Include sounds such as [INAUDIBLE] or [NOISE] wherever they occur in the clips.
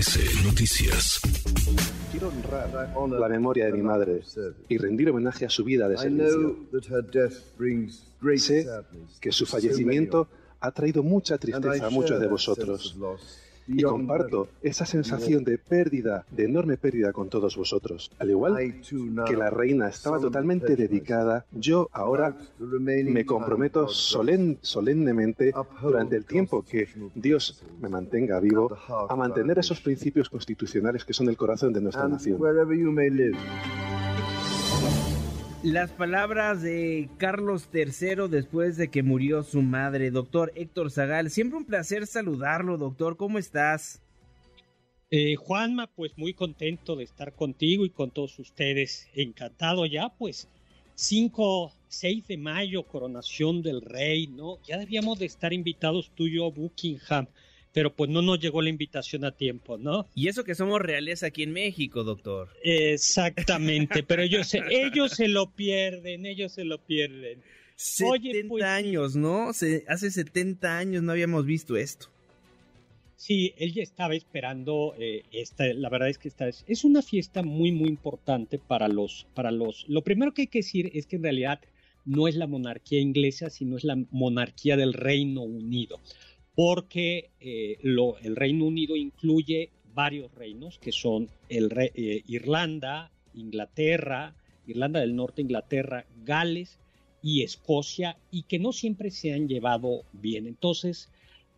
MBS Noticias. Quiero honrar la memoria de mi madre y rendir homenaje a su vida de servicio. Sé que su fallecimiento ha traído mucha tristeza a muchos de vosotros y comparto esa sensación de pérdida, de enorme pérdida con todos vosotros. Al igual que la reina estaba totalmente dedicada, yo ahora me comprometo solemnemente durante el tiempo que Dios me mantenga vivo a mantener esos principios constitucionales que son el corazón de nuestra nación. Las palabras de Carlos III después de que murió su madre, doctor Héctor Zagal. Siempre un placer saludarlo, doctor. ¿Cómo estás? Eh, Juanma, pues muy contento de estar contigo y con todos ustedes. Encantado ya, pues 5, 6 de mayo, coronación del rey, ¿no? Ya debíamos de estar invitados tú y yo a Buckingham pero pues no nos llegó la invitación a tiempo, ¿no? Y eso que somos reales aquí en México, doctor. Exactamente, pero ellos se, [LAUGHS] ellos se lo pierden, ellos se lo pierden. 70 pues, años, ¿no? Se, hace 70 años no habíamos visto esto. Sí, él ya estaba esperando eh, esta, la verdad es que esta es, es una fiesta muy muy importante para los, para los, lo primero que hay que decir es que en realidad no es la monarquía inglesa, sino es la monarquía del Reino Unido porque eh, el Reino Unido incluye varios reinos que son el eh, Irlanda, Inglaterra, Irlanda del Norte, Inglaterra, Gales y Escocia y que no siempre se han llevado bien. Entonces,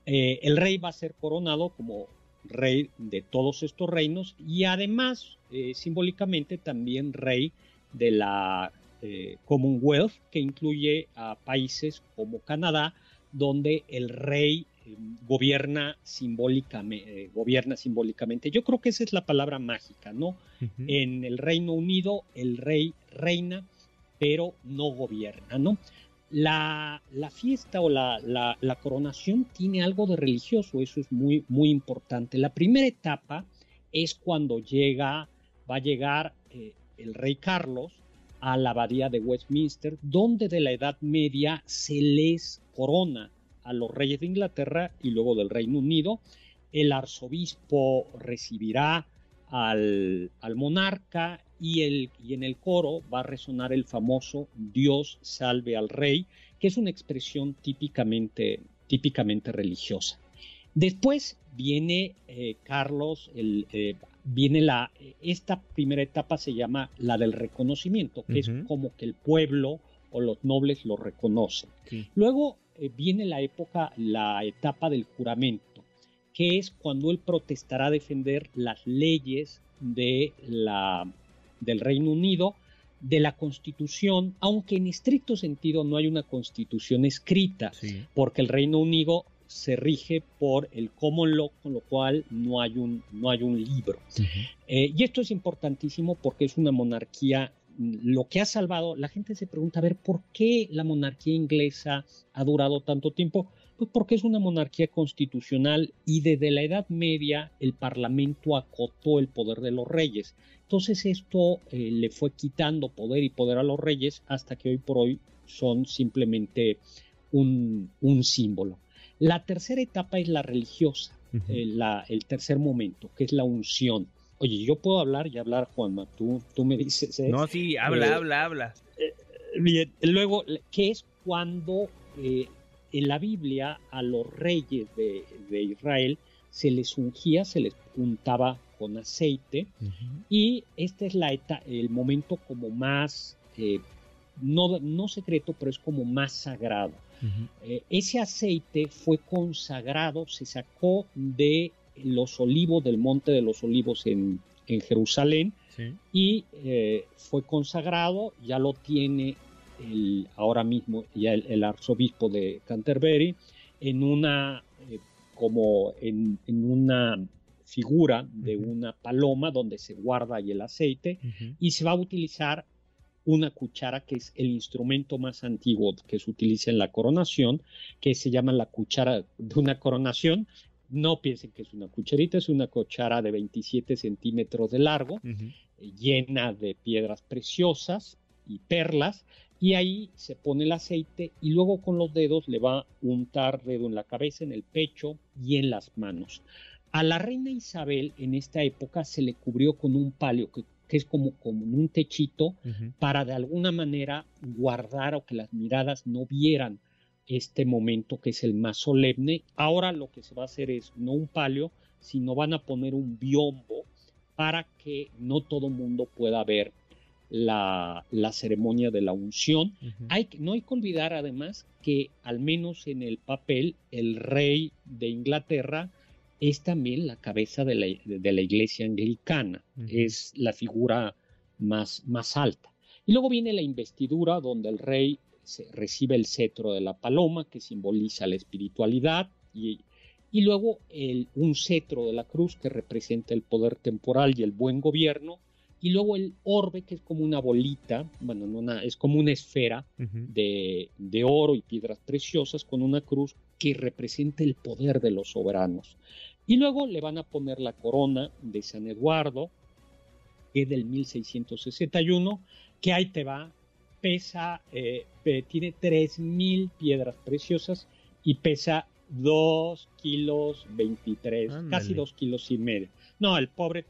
eh, el rey va a ser coronado como rey de todos estos reinos y además simbólicamente también rey de la Commonwealth que incluye a países como Canadá donde el rey gobierna simbólicamente, eh, gobierna simbólicamente. Yo creo que esa es la palabra mágica, ¿no? En el Reino Unido el rey reina, pero no gobierna, ¿no? La, fiesta o la, la, coronación tiene algo de religioso, eso es muy, muy importante. La primera etapa es cuando llega, va a llegar eh, el rey Carlos a la abadía de Westminster, donde de la Edad Media se les corona a los reyes de Inglaterra y luego del Reino Unido. El arzobispo recibirá al, monarca y, el, y en el coro va a resonar el famoso Dios salve al rey, que es una expresión típicamente, típicamente religiosa. Después viene eh, Carlos, el, eh, viene la, esta primera etapa se llama la del reconocimiento, que es como que el pueblo o los nobles lo reconocen. Luego eh, viene la época, la etapa del juramento, que es cuando él protestará a defender las leyes de la, del Reino Unido, de la Constitución, aunque en estricto sentido no hay una Constitución escrita, porque el Reino Unido se rige por el common law, con lo cual no hay un, no hay un libro. Eh, y esto es importantísimo porque es una monarquía lo que ha salvado, la gente se pregunta, a ver, ¿por qué la monarquía inglesa ha durado tanto tiempo? Pues porque es una monarquía constitucional y desde la Edad Media el Parlamento acotó el poder de los reyes. Entonces esto eh, le fue quitando poder y poder a los reyes hasta que hoy por hoy son simplemente un, símbolo. La tercera etapa es la religiosa, eh, el tercer momento, que es la unción. Oye, yo puedo hablar y hablar, Juanma. Tú, tú me dices. ¿eh? No, sí, habla, eh, habla, habla. Eh, bien, luego, ¿qué es cuando en la Biblia a los reyes de, Israel se les ungía, se les untaba con aceite? Y este es la el momento como más, no, no secreto, pero es como más sagrado. ese aceite fue consagrado, se sacó de los olivos del Monte de los Olivos en, Jerusalén. Y eh, fue consagrado, ya lo tiene el, ahora mismo ya el, arzobispo de Canterbury en una eh, como en, una figura de una paloma donde se guarda ahí el aceite y se va a utilizar una cuchara que es el instrumento más antiguo que se utiliza en la coronación, que se llama la cuchara de una coronación, no piensen que es una cucharita, es una cuchara de 27 centímetros de largo, eh, llena de piedras preciosas y perlas, y ahí se pone el aceite y luego con los dedos le va a untar dedo en la cabeza, en el pecho y en las manos. A la reina Isabel en esta época se le cubrió con un palio que, es como, como un techito para de alguna manera guardar o que las miradas no vieran este momento que es el más solemne. Ahora lo que se va a hacer es no un palio, sino van a poner un biombo para que no todo mundo pueda ver la, ceremonia de la unción. hay, no hay que olvidar además que al menos en el papel el rey de Inglaterra es también la cabeza de la, de la iglesia anglicana, es la figura más, más alta. Y luego viene la investidura donde el rey recibe el cetro de la paloma que simboliza la espiritualidad y, y luego el, un cetro de la cruz que representa el poder temporal y el buen gobierno y luego el orbe que es como una bolita, bueno, no es como una esfera de, de, oro y piedras preciosas con una cruz que representa el poder de los soberanos. Y luego le van a poner la corona de San Eduardo, que es del 1661, que ahí te va, pesa, eh, tiene 3.000 piedras preciosas y pesa 2 kilos 23, casi 2 kilos y medio. No, el pobre,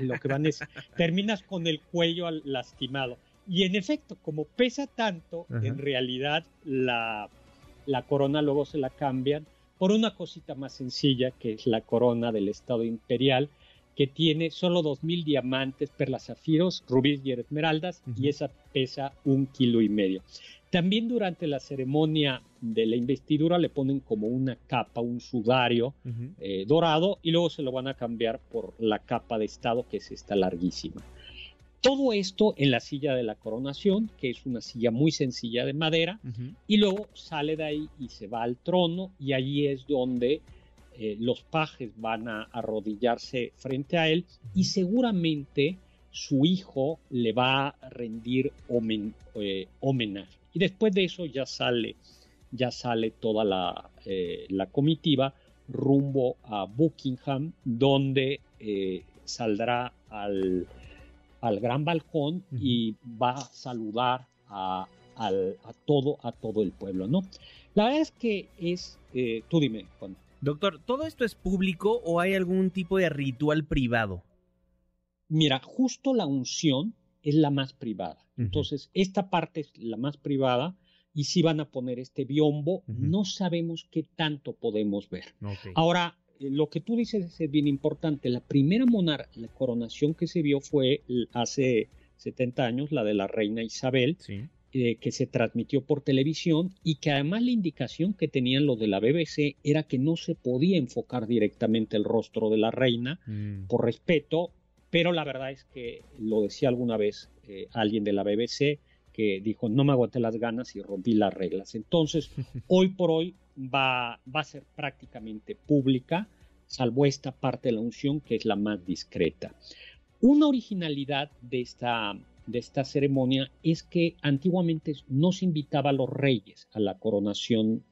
lo que van es, [LAUGHS] terminas con el cuello lastimado. Y en efecto, como pesa tanto, en realidad la, la corona luego se la cambian por una cosita más sencilla, que es la corona del Estado Imperial, que tiene solo 2.000 diamantes, perlas, zafiros, rubíes y esmeraldas, y esa pesa un kilo y medio. También durante la ceremonia de la investidura le ponen como una capa, un sudario eh, dorado, y luego se lo van a cambiar por la capa de Estado, que es esta larguísima. Todo esto en la silla de la coronación, que es una silla muy sencilla de madera, y luego sale de ahí y se va al trono y allí es donde eh, los pajes van a arrodillarse frente a él y seguramente su hijo le va a rendir eh, homenaje. Y después de eso ya sale, ya sale toda la, eh, la comitiva rumbo a Buckingham, donde saldrá al al gran balcón y va a saludar a, todo, a todo el pueblo, ¿no? La verdad es que es, tú dime, Juan. Doctor, ¿todo esto es público o hay algún tipo de ritual privado? Mira, justo la unción es la más privada. Entonces, esta parte es la más privada y si van a poner este biombo, no sabemos qué tanto podemos ver. Ahora, eh, lo que tú dices es bien importante. La primera monarca, la coronación que se vio fue hace 70 años, la de la reina Isabel, eh, que se transmitió por televisión y que además la indicación que tenían los de la BBC era que no se podía enfocar directamente el rostro de la reina mm. por respeto, pero la verdad es que lo decía alguna vez eh, alguien de la BBC que dijo no me aguanté las ganas y rompí las reglas. Entonces, [LAUGHS] hoy por hoy va, va a ser prácticamente pública, salvo esta parte de la unción que es la más discreta. Una originalidad de esta, de esta ceremonia es que antiguamente no se invitaba a los reyes a la coronación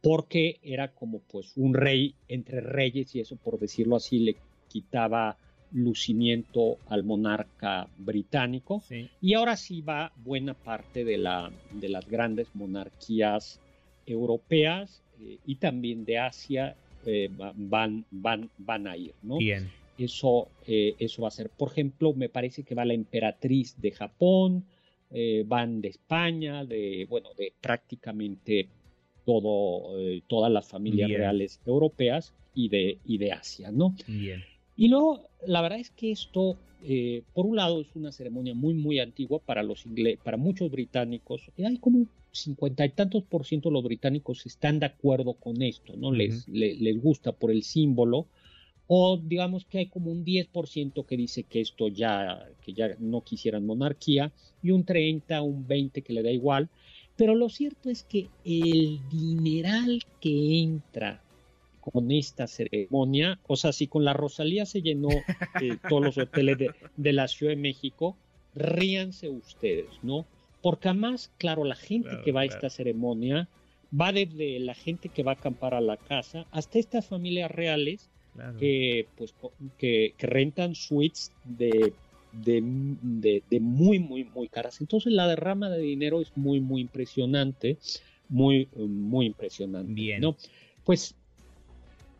porque era como pues un rey entre reyes y eso por decirlo así le quitaba lucimiento al monarca británico y ahora sí va buena parte de, la, de las grandes monarquías europeas eh, y también de Asia eh, van, van, van a ir, ¿no? Bien. Eso, eh, eso va a ser. Por ejemplo, me parece que va la emperatriz de Japón, van de España, de, bueno, de prácticamente todo, todas las familias reales europeas y de, y de Asia, ¿no? Bien. Y luego, la verdad es que esto, eh, por un lado, es una ceremonia muy, muy antigua para los ingleses, para muchos británicos. hay como cincuenta y tantos por ciento de los británicos están de acuerdo con esto, ¿no? les, les, gusta por el símbolo. O digamos que hay como un 10% que dice que esto ya, que ya no quisieran monarquía, y un 30, un 20 que le da igual. Pero lo cierto es que el dineral que entra con esta ceremonia. O sea, si con la Rosalía se llenó eh, [LAUGHS] todos los hoteles de, la Ciudad de México, ríanse ustedes, ¿no? Porque además, claro, la gente que va a esta ceremonia va desde la gente que va a acampar a la casa hasta estas familias reales que, pues, que, rentan suites de, de, muy, muy, muy caras. Entonces la derrama de dinero es muy, muy impresionante, muy, muy impresionante. Bien. ¿no? Pues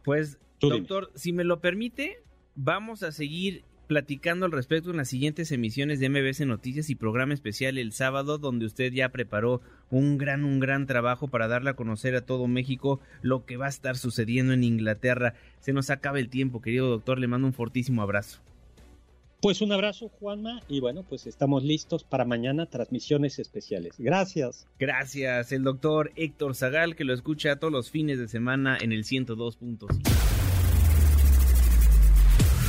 pues Doctor, si me lo permite, vamos a seguir platicando al respecto en las siguientes emisiones de MBS Noticias y programa especial el sábado, donde usted ya preparó un gran, un gran trabajo para darle a conocer a todo México lo que va a estar sucediendo en Inglaterra. Se nos acaba el tiempo, querido doctor, le mando un fortísimo abrazo. Pues un abrazo, Juanma, y bueno, pues estamos listos para mañana transmisiones especiales. Gracias. Gracias, el doctor Héctor Zagal, que lo escucha todos los fines de semana en el 102.5